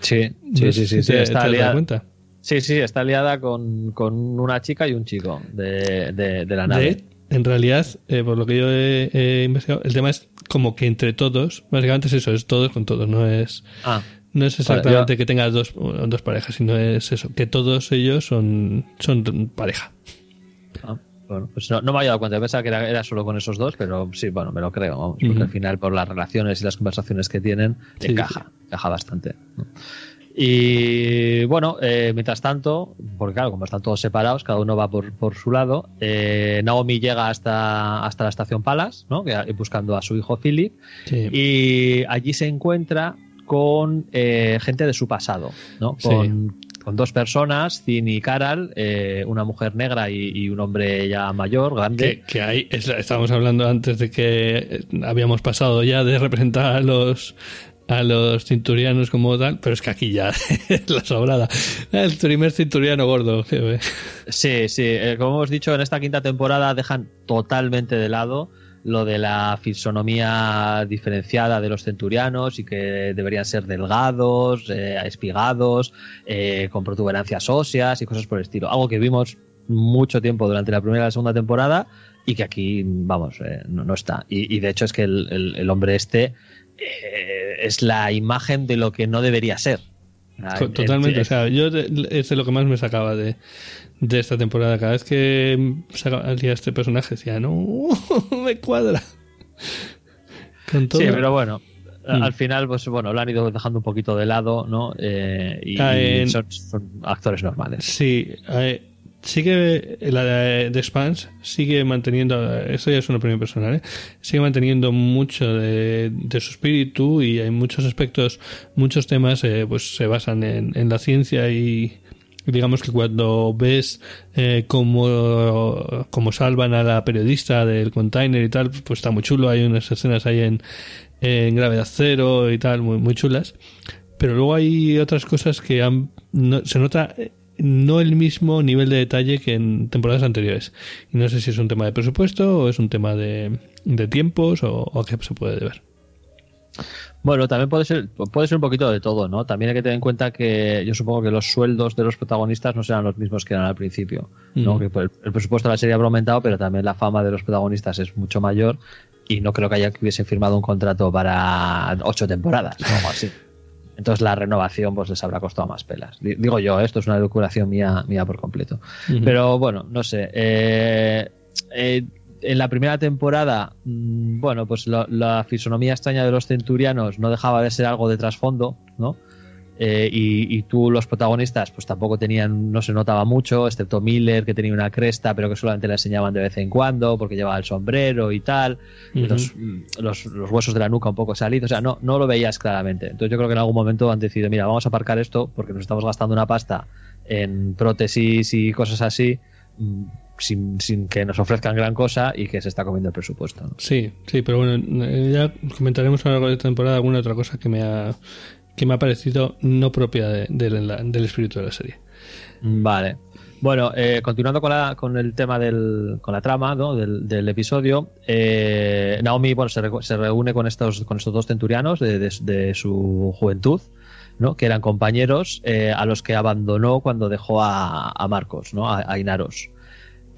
Sí, sí, sí, sí, sí, te- está liada- cuenta. Sí, sí, está liada con, con una chica y un chico de, de- de la nave. En realidad, eh, por lo que yo he, he investigado, el tema es como que entre todos, básicamente es eso, es todos con todos, no es Ah, no es exactamente que tengas dos, dos parejas, sino es eso, que todos ellos son, son pareja. ah, bueno, pues no, no me había dado cuenta. Pensaba que era, era solo con esos dos, pero sí, bueno, me lo creo, vamos, porque al final, por las relaciones y las conversaciones que tienen, Sí, encaja, encaja bastante. ¿no? Y bueno, eh, mientras tanto, porque claro, como están todos separados, cada uno va por, por su lado, eh, Naomi llega hasta, hasta la estación Palas, ¿no? Buscando a su hijo Philip, Sí. y allí se encuentra con eh, gente de su pasado, ¿no? Con, con dos personas, Zin y Caral, eh, una mujer negra y, y un hombre ya mayor, grande. que, que es- estábamos hablando antes de que habíamos pasado ya de representar a los a los cinturianos como tal, pero es que aquí ya [LAUGHS] la sobrada. El primer cinturiano gordo. Sí, sí, eh, como hemos dicho, en esta quinta temporada dejan totalmente de lado lo de la fisonomía diferenciada de los centurianos y que deberían ser delgados, eh, espigados, eh, con protuberancias óseas y cosas por el estilo. Algo que vimos mucho tiempo durante la primera y la segunda temporada y que aquí, vamos, eh, no, está. Y, de hecho es que el hombre este eh, es la imagen de lo que no debería ser. Ah, el- Totalmente. el- o sea, yo es de lo que más me sacaba de, de esta temporada. Cada vez que salía este personaje decía, no, [LAUGHS] me cuadra. Con todo. Sí, pero bueno. Mm. Al final, pues bueno, lo han ido dejando un poquito de lado, ¿no? Eh, y Ah, en- son, son actores normales. Sí, eh, sigue la de, de Spans sigue manteniendo, esto ya es una opinión personal, ¿eh? sigue manteniendo mucho de, su espíritu y hay muchos aspectos, muchos temas eh, pues se basan en, la ciencia y digamos que cuando ves eh, cómo, cómo salvan a la periodista del container y tal, pues está muy chulo, hay unas escenas ahí en, en gravedad cero y tal, muy, muy chulas. Pero luego hay otras cosas que se nota no el mismo nivel de detalle que en temporadas anteriores. Y no sé si es un tema de presupuesto o es un tema de, de tiempos o, o a qué se puede deber. Bueno, también puede ser, puede ser un poquito de todo, ¿no? También hay que tener en cuenta que yo supongo que los sueldos de los protagonistas no serán los mismos que eran al principio, ¿no? Mm. Que el, el presupuesto de la serie habrá aumentado, pero también la fama de los protagonistas es mucho mayor y no creo que haya que hubiesen firmado un contrato para ocho temporadas o algo así. Entonces la renovación pues les habrá costado más pelas. Di- Digo yo, ¿eh? esto es una locuración mía, mía por completo. Pero bueno, no sé. eh, eh, en la primera temporada, mm, bueno, pues la, la fisonomía extraña de los centurianos no dejaba de ser algo de trasfondo, ¿no? Eh, y, y tú, los protagonistas, pues tampoco tenían, no se notaba mucho, excepto Miller, que tenía una cresta, pero que solamente la enseñaban de vez en cuando, porque llevaba el sombrero y tal, Ujú. los, los, los huesos de la nuca un poco salidos, o sea, no, no lo veías claramente. Entonces yo creo que en algún momento han decidido, mira, vamos a aparcar esto porque nos estamos gastando una pasta en prótesis y cosas así. Mm, sin, sin que nos ofrezcan gran cosa y que se está comiendo el presupuesto. ¿no? Sí, sí, pero bueno, ya comentaremos a lo largo de esta temporada alguna otra cosa que me ha, que me ha parecido no propia de- del- espíritu de la serie. Vale. Bueno, eh, continuando con, la, con el tema del, con la trama ¿no? del, episodio, eh, Naomi bueno, se, reúne con estos, con estos dos centurianos de, de- su juventud, ¿no? que eran compañeros eh, a los que abandonó cuando dejó a, a Marcos, ¿no? a, Inaros.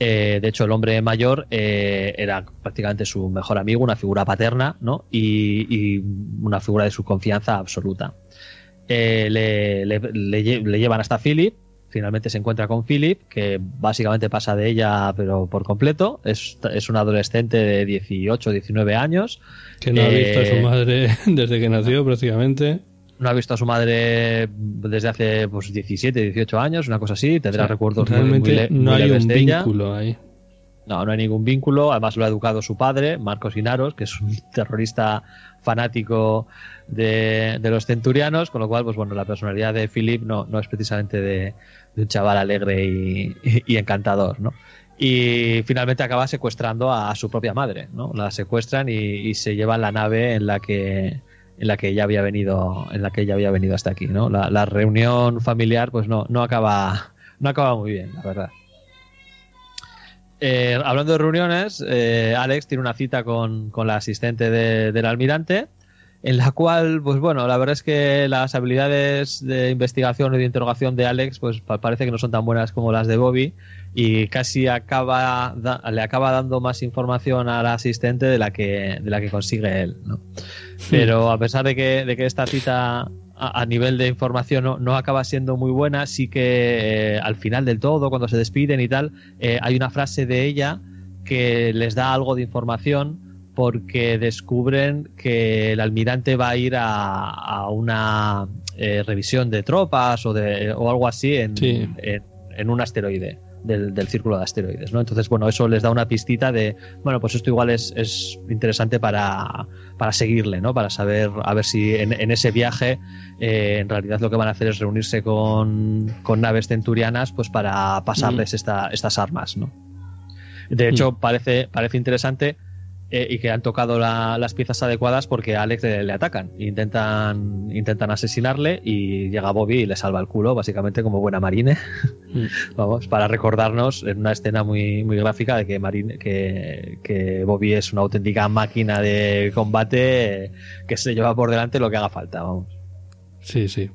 Eh, de hecho, el hombre mayor era prácticamente su mejor amigo, una figura paterna ¿no? y una figura de su confianza absoluta. Eh, le, le- le lle- le llevan hasta Philip, finalmente se encuentra con Philip, que básicamente pasa de ella, pero por completo. Es, es un adolescente de 18, 19 años. Que no ha visto a Eh, su madre [LAUGHS] desde que nació prácticamente. No ha visto a su madre desde hace pues, 17, 18 años, una cosa así. Tendrá O sea, recuerdos muy- realmente muy, le- no muy hay leves un de ella. vínculo ahí. No, no hay ningún vínculo. Además lo ha educado su padre, Marcos Inaros, que es un [LAUGHS] terrorista fanático de, de los centurianos, con lo cual, pues bueno, la personalidad de Philip no, no es precisamente de, un chaval alegre [LAUGHS] y, encantador, ¿no? Y finalmente acaba secuestrando a, su propia madre, ¿no? La secuestran y, y se llevan la nave en la que en la que ella había venido en la que ella había venido hasta aquí, ¿no? La, la reunión familiar, pues no, no acaba no acaba muy bien, la verdad. Eh, hablando de reuniones, eh, Alex tiene una cita con, con la asistente de- del almirante, en la cual, pues bueno, la verdad es que las habilidades de investigación y de interrogación de Alex, pues pa- parece que no son tan buenas como las de Bobby y casi acaba da- le acaba dando más información a la asistente de la que de la que consigue él, ¿no? Pero a pesar de que, de que esta cita a, a nivel de información no, no acaba siendo muy buena, sí que eh, al final del todo, cuando se despiden y tal, eh, hay una frase de ella que les da algo de información porque descubren que el almirante va a ir a, a una eh, revisión de tropas o, de, o algo así en, Sí. en, en un asteroide. Del, del círculo de asteroides, ¿no? Entonces, bueno, eso les da una pistita de, bueno, pues esto igual es, es interesante para, para seguirle, ¿no? Para saber, a ver si en, en ese viaje eh, en realidad lo que van a hacer es reunirse con, con naves centurianas, pues para pasarles esta- estas armas, ¿no? De hecho, parece, parece interesante eh, y que han tocado la- las piezas adecuadas porque a Alex le, le atacan. Intentan, intentan asesinarle y llega Bobby y le salva el culo, básicamente como buena marine. [LAUGHS] Mm. Vamos, para recordarnos en una escena muy, muy gráfica de que, Marine, que, que Bobby es una auténtica máquina de combate eh, que se lleva por delante lo que haga falta, vamos. Sí, sí.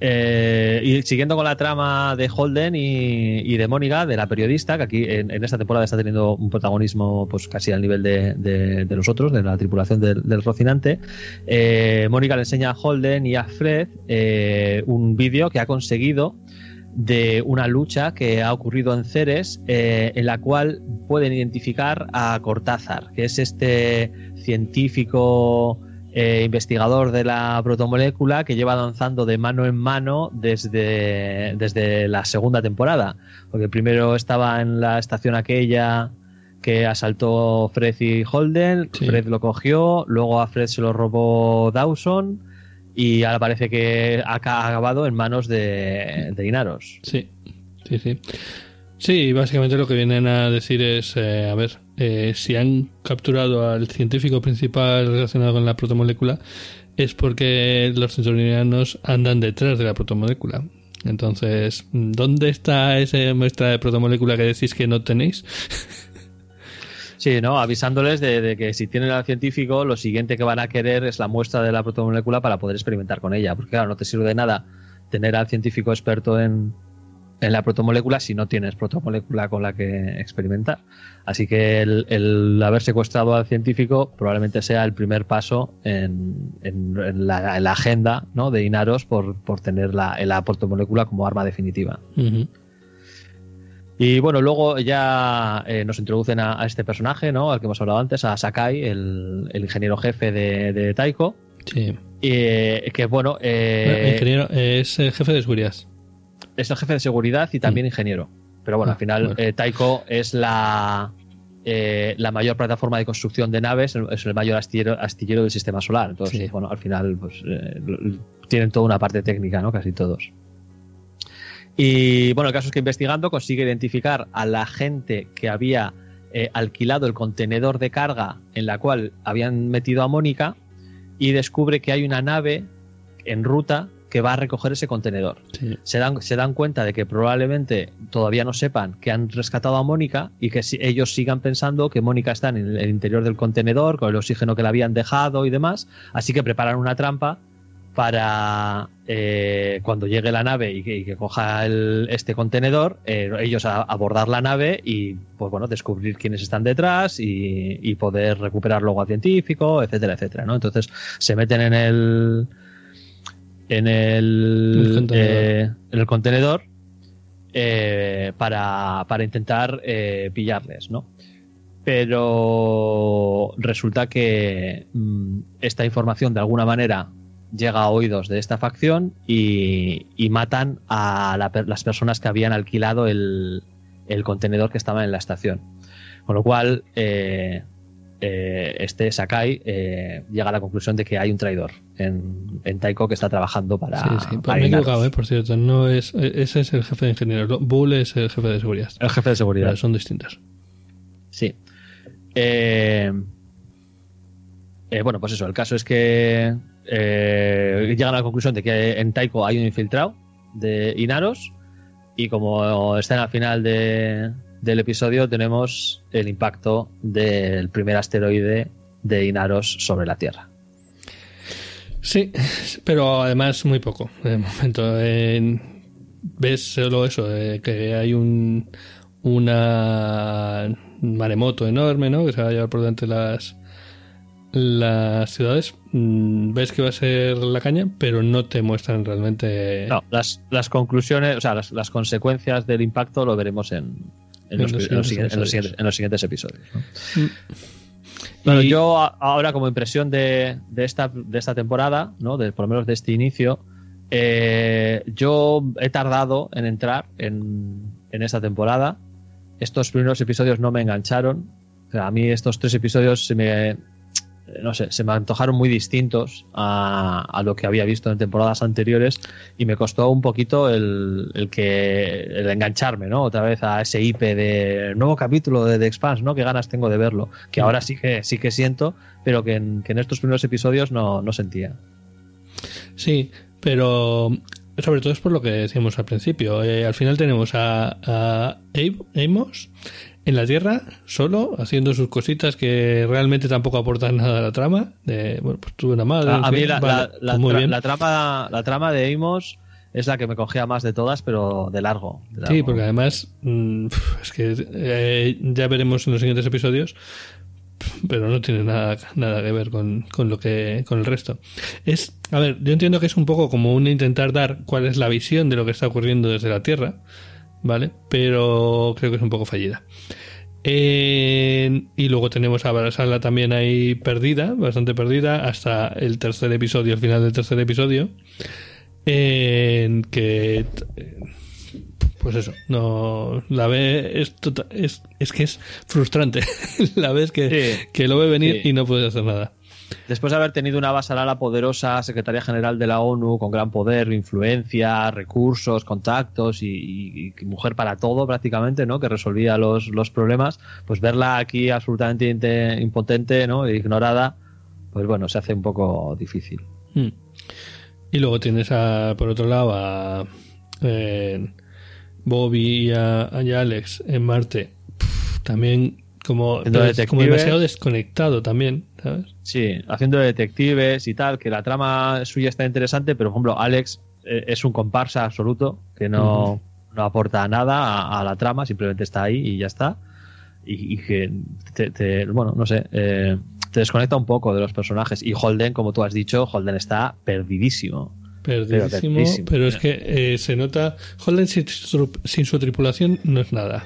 Eh, y siguiendo con la trama de Holden y, y de Mónica, de la periodista, que aquí en, esta temporada está teniendo un protagonismo pues casi al nivel de, de- de los otros, de la tripulación del, Rocinante, eh, Mónica le enseña a Holden y a Fred eh, un vídeo que ha conseguido de una lucha que ha ocurrido en Ceres, en la cual pueden identificar a Cortázar, que es este científico eh, investigador de la protomolécula que lleva avanzando de mano en mano desde, desde la segunda temporada. Porque primero estaba en la estación aquella que asaltó Fred y Holden, Sí. Fred lo cogió, luego a Fred se lo robó Dawson y ahora parece que ha ca- acabado en manos de, de Inaros. Sí, sí, sí. Sí, básicamente lo que vienen a decir es, eh, a ver, eh, si han capturado al científico principal relacionado con la protomolécula, es porque los centurianos andan detrás de la protomolécula. Entonces, ¿dónde está esa muestra de protomolécula que decís que no tenéis? [LAUGHS] Sí, ¿no? Avisándoles de, de que si tienen al científico, lo siguiente que van a querer es la muestra de la protomolécula para poder experimentar con ella. Porque claro, no te sirve de nada tener al científico experto en, en la protomolécula si no tienes protomolécula con la que experimentar. Así que el, el haber secuestrado al científico probablemente sea el primer paso en, en- en la, en la agenda ¿no? de Inaros por, por tener la, la protomolécula como arma definitiva. Y bueno, luego ya eh, nos introducen a, a este personaje, ¿no? Al que hemos hablado antes, a Sakai, el, el ingeniero jefe de, de Taiko. Sí. Eh, que bueno, eh, ingeniero es el jefe de seguridad. Es el jefe de seguridad y también ingeniero. Pero bueno, Ah, al final bueno. eh, Taiko es la, eh, la mayor plataforma de construcción de naves, es el mayor astillero, astillero del sistema solar. Entonces, Sí. bueno, al final pues, eh, tienen toda una parte técnica, ¿no? Casi todos. Y bueno, el caso es que investigando consigue identificar a la gente que había alquilado el contenedor de carga en la cual habían metido a Mónica y descubre que hay una nave en ruta que va a recoger ese contenedor. Sí. Se, dan, se dan cuenta de que probablemente todavía no sepan que han rescatado a Mónica y que si- ellos sigan pensando que Mónica está en el, interior del contenedor con el oxígeno que le habían dejado y demás. Así que preparan una trampa para eh, cuando llegue la nave y que, y que coja el- este contenedor, eh, ellos a- abordar la nave y pues bueno, descubrir quiénes están detrás y, y poder recuperar luego al científico, etcétera, etcétera, ¿no? Entonces se meten en el en el, eh, en el contenedor eh, para, para intentar eh, pillarles, ¿no? Pero resulta que mm, esta información de alguna manera llega a oídos de esta facción y, y matan a la las personas que habían alquilado el, el contenedor que estaba en la estación. Con lo cual, eh, este Sakai eh, llega a la conclusión de que hay un traidor en, en Taiko que está trabajando para. sí, sí. Para me he Inaros. equivocado, eh, por cierto. No es, ese es el jefe de ingenieros. Bull es el jefe de seguridad. El jefe de seguridad. Pero son distintos. Sí. Bueno, pues eso, el caso es que llegan a la conclusión de que en Taiko hay un infiltrado de Inaros y como están al final de- del episodio tenemos el impacto del primer asteroide de Inaros sobre la Tierra. Sí, pero además muy poco. De momento, En- ves solo eso, eh, que hay un una maremoto enorme, ¿no? Que se va a llevar por delante las las ciudades. Mm, Ves que va a ser la caña, pero no te muestran realmente. No, las, las conclusiones, o sea, las, las consecuencias del impacto lo veremos en, en, los, los en los siguientes siguientes- en los episodios. siguientes- en los siguientes episodios. ¿no? Bueno, Y- yo a- ahora como impresión de, de esta, de esta temporada, ¿no? de, por lo menos de este inicio, eh, yo he tardado en entrar en, en esta temporada. Estos primeros episodios no me engancharon. O sea, a mí estos tres episodios se me, no sé, se me antojaron muy distintos a, a lo que había visto en temporadas anteriores y me costó un poquito el, el que el engancharme, ¿no? Otra vez a ese IP de nuevo capítulo de The Expanse, ¿no? Qué ganas tengo de verlo, que ahora sí que sí que siento, pero que en, en estos primeros episodios no, no sentía. Sí, pero sobre todo es por lo que decíamos al principio. Eh, al final tenemos a, a Amos en la Tierra, solo, haciendo sus cositas que realmente tampoco aportan nada a la trama. De, bueno, pues tuve una madre. A, mí la, Vale, la- la muy tra- bien. la trama la trama de Amos es la que me cogía más de todas, pero de largo. de Sí, porque además mm, es que eh, ya veremos en los siguientes episodios, pero no tiene nada, nada que ver con, con lo que con el resto. Es, a ver, yo entiendo que es un poco como un intentar dar cuál es la visión de lo que está ocurriendo desde la Tierra, ¿vale? Pero creo que es un poco fallida. Eh, y luego tenemos a Barasala también ahí perdida, bastante perdida, hasta el tercer episodio, el final del tercer episodio, en que pues eso, no la ve es, tota- es, es que es frustrante. [LAUGHS] la ves que, Sí. que lo ve venir Sí. y no puedes hacer nada. Después de haber tenido una Basalala poderosa, secretaria general de la ONU, con gran poder, influencia, recursos, contactos y, mujer para todo prácticamente, ¿no? Que resolvía los, los problemas, pues verla aquí absolutamente impotente, ¿no? E ignorada, pues bueno, se hace un poco difícil. Mm. Y luego tienes a, por otro lado a eh, Bobby y a, Alex en Marte. Pff, también como, demasiado desconectado también, ¿sabes? Sí, haciendo de detectives y tal, que la trama suya está interesante, pero por ejemplo, Alex eh, es un comparsa absoluto, que no, no aporta nada a, a la trama, simplemente está ahí y ya está. Y, y que, te, te- bueno, no sé, eh, te desconecta un poco de los personajes. Y Holden, como tú has dicho, Holden está perdidísimo. Perdidísimo, perdidísimo. pero es que eh, se nota. Holden sin sin su tripulación no es nada.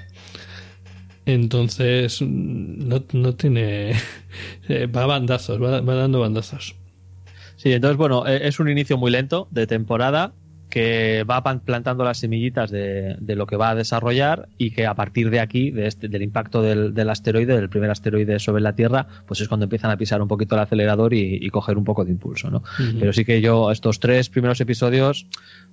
Entonces, mm, no, no tiene. [LAUGHS] eh, va bandazos, va, va dando bandazos. Sí, entonces, bueno, eh, es un inicio muy lento de temporada. que va plantando las semillitas de, de lo que va a desarrollar y que a partir de aquí, de este, del impacto del, del asteroide, del primer asteroide sobre la Tierra, pues es cuando empiezan a pisar un poquito el acelerador y, y coger un poco de impulso, ¿no? Pero sí que yo estos tres primeros episodios,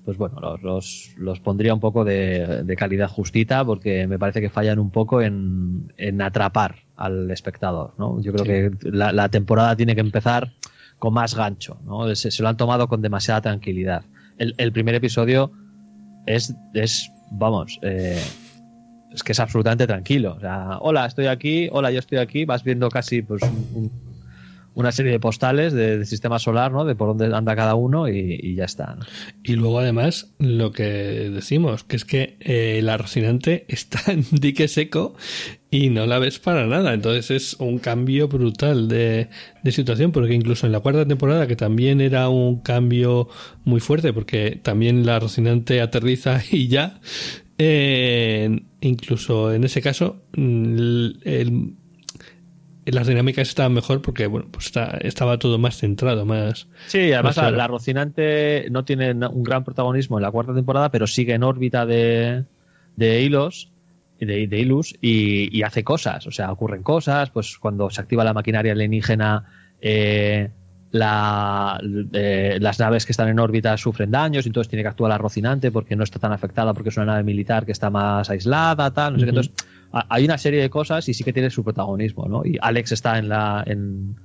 pues bueno, los, los, los pondría un poco de, de calidad justita porque me parece que fallan un poco en, en atrapar al espectador, ¿no? Yo creo Sí. que la, la temporada tiene que empezar con más gancho, ¿no? Se, se lo han tomado con demasiada tranquilidad. El, el primer episodio es, es vamos, eh, es que es absolutamente tranquilo. O sea, hola, estoy aquí, hola, yo estoy aquí, vas viendo casi pues un- un- una serie de postales de- sistema solar, ¿no? De por dónde anda cada uno y, ya está. Y luego además lo que decimos, que es que eh, la Rocinante [LAUGHS] está en dique seco y no la ves para nada. Entonces es un cambio brutal de, situación, porque incluso en la cuarta temporada, que también era un cambio muy fuerte, porque también la Rocinante aterriza [LAUGHS] y ya, eh, incluso en ese caso, mm, el- las dinámicas estaban mejor porque bueno pues está- estaba todo más centrado más Sí, además la, la Rocinante no tiene un gran protagonismo en la cuarta temporada, pero sigue en órbita de, de hilos de, de Ilus y, y hace cosas, o sea, ocurren cosas, pues cuando se activa la maquinaria alienígena, eh, la, eh, las naves que están en órbita sufren daños, y entonces tiene que actuar la Rocinante porque no está tan afectada porque es una nave militar que está más aislada, tal, no sé qué. Entonces, hay una serie de cosas y sí que tiene su protagonismo, ¿no? Y Alex está en la en,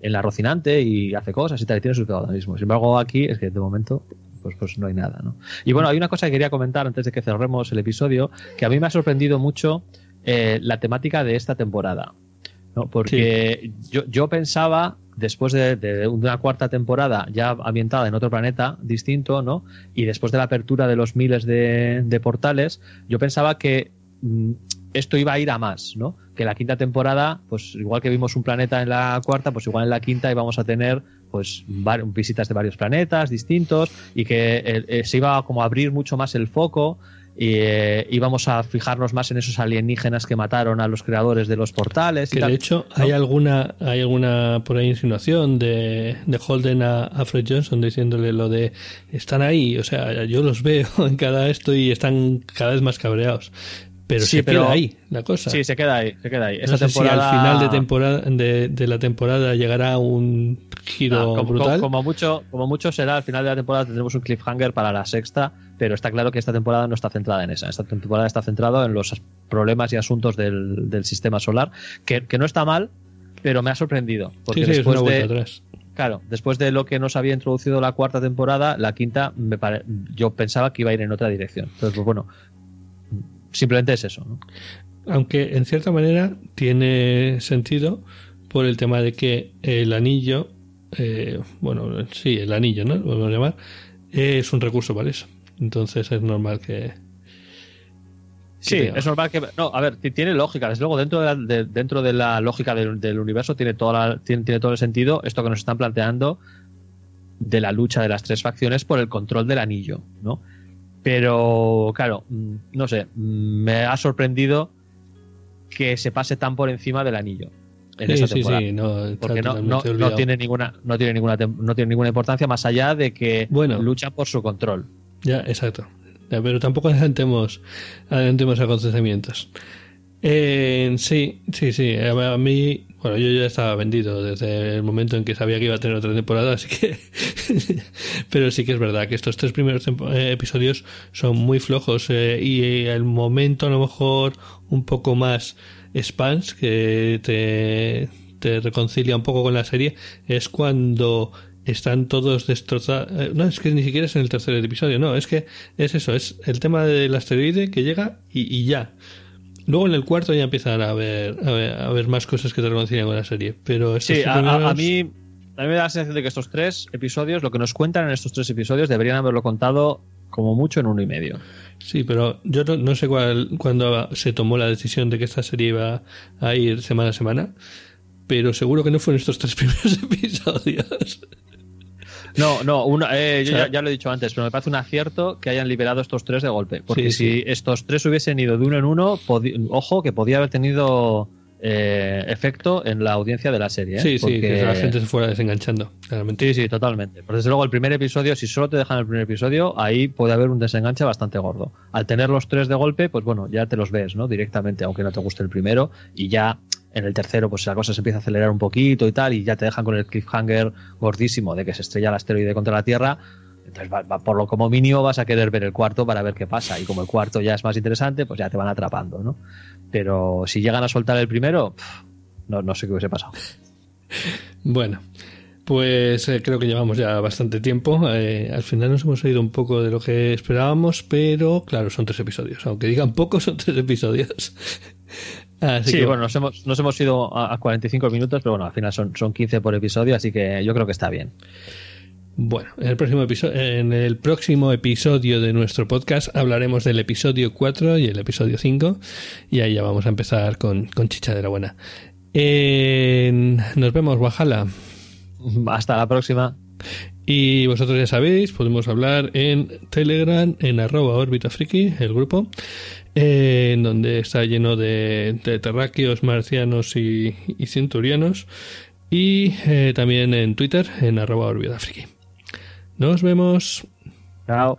en la Rocinante y hace cosas y tal, y tiene su protagonismo. Sin embargo, aquí es que de momento pues, pues no hay nada, ¿no? Y bueno, hay una cosa que quería comentar antes de que cerremos el episodio, que a mí me ha sorprendido mucho eh, la temática de esta temporada. ¿no? Porque yo, yo pensaba, después de, de una cuarta temporada ya ambientada en otro planeta distinto, ¿no? Y después de la apertura de los miles de, de portales, yo pensaba que mm, esto iba a ir a más, ¿no? Que la quinta temporada, pues igual que vimos un planeta en la cuarta, pues igual en la quinta íbamos a tener pues visitas de varios planetas distintos y que eh, eh, se iba como a abrir mucho más el foco y eh, íbamos a fijarnos más en esos alienígenas que mataron a los creadores de los portales y Que tal. de hecho ¿no? hay alguna hay alguna por ahí insinuación de, de Holden a, a Fred Johnson diciéndole lo de están ahí, o sea, yo los veo [LAUGHS] en cada esto y están cada vez más cabreados. Pero Sí, se pero- queda ahí la cosa. Sí, se queda ahí, se queda ahí. no Esa sé temporada... si al final de temporada de, de la temporada llegará un giro Ah, como, brutal. como- como mucho, como mucho será al final de la temporada tendremos un cliffhanger para la sexta, pero está claro que esta temporada no está centrada en esa. Esta temporada está centrada en los as- problemas y asuntos del, del sistema solar, que, que no está mal, pero me ha sorprendido. Porque sí, sí, es después una vuelta de, atrás. claro, después de lo que nos había introducido la cuarta temporada, la quinta me pare- yo pensaba que iba a ir en otra dirección. Entonces, pues bueno, simplemente es eso. ¿no? Aunque en cierta manera tiene sentido por el tema de que el anillo, eh, bueno, sí, el anillo, ¿no? Lo vamos a llamar, es un recurso para eso. Entonces es normal que. Sí, es normal que. No, a ver, ti- tiene lógica. Desde luego, dentro de la, de- dentro de la lógica del, del universo, tiene, toda la- tiene, tiene todo el sentido esto que nos están planteando de la lucha de las tres facciones por el control del anillo, ¿no? Pero, claro, mm, no sé, mm, me ha sorprendido que se pase tan por encima del anillo en Sí, esa sí, temporada. sí, no, está porque no, no, no tiene ninguna no tiene ninguna no tiene ninguna importancia más allá de que Bueno. luchan por su control. Ya, exacto. Ya, pero tampoco adelantemos, adelantemos acontecimientos. Eh, sí, sí, sí. A mí, bueno, yo ya estaba vendido desde el momento en que sabía que iba a tener otra temporada, así que. [LAUGHS] pero sí que es verdad que estos tres primeros eh, episodios son muy flojos eh, y el momento a lo mejor un poco más spans que te, te reconcilia un poco con la serie es cuando están todos destrozados. eh, No, es que ni siquiera es en el tercer episodio, no, es que es eso, es el tema del asteroide que llega y, y ya. Luego en el cuarto ya empiezan a ver, a ver, a ver más cosas que te reconcilian con la serie. Pero estos Sí, a, a- primeros- a mí, a mí me da la sensación de que estos tres episodios, lo que nos cuentan en estos tres episodios, deberían haberlo contado como mucho en uno y medio. Sí, pero yo no, no sé cuál, cuándo se tomó la decisión de que esta serie iba a ir semana a semana, pero seguro que no fueron estos tres [LAUGHS] primeros episodios. No, no, una- eh, yo ya, ya lo he dicho antes, pero me parece un acierto que hayan liberado estos tres de golpe. Porque Sí, si sí. estos tres hubiesen ido de uno en uno, ojo, que podía haber tenido eh, efecto en la audiencia de la serie. ¿eh? Sí, sí, Porque- que la gente se fuera desenganchando, claramente. Sí, sí, totalmente. Por desde luego, el primer episodio, si solo te dejan el primer episodio, ahí puede haber un desenganche bastante gordo. Al tener los tres de golpe, pues bueno, ya te los ves, ¿no? Directamente, aunque no te guste el primero, y ya en el tercero, pues la cosa se empieza a acelerar un poquito y tal, y ya te dejan con el cliffhanger gordísimo de que se estrella el asteroide contra la Tierra. Entonces, va- por lo como mínimo, vas a querer ver el cuarto para ver qué pasa. Y como el cuarto ya es más interesante, pues ya te van atrapando, ¿no? Pero si llegan a soltar el primero, no, no sé qué hubiese pasado. [LAUGHS] Bueno, pues eh, creo que llevamos ya bastante tiempo. Eh, al final nos hemos ido un poco de lo que esperábamos, pero claro, son tres episodios. Aunque digan poco, son tres episodios. Así Sí, que bueno, nos hemos, nos hemos ido a, a 45 minutos, pero bueno, al final son, son 15 por episodio, así que yo creo que está bien. Bueno, en el próximo episodio, en el próximo episodio de nuestro podcast hablaremos del episodio 4 y el episodio 5 y ahí ya vamos a empezar con, con chicha de la buena. En- nos vemos, Guajala. Hasta la próxima. Y vosotros ya sabéis, podemos hablar en Telegram, en arroba orbitafriki, el grupo, eh, en donde está lleno de, terráqueos, marcianos y, y centurianos. Y eh, también en Twitter, en arroba. Nos vemos. Chao.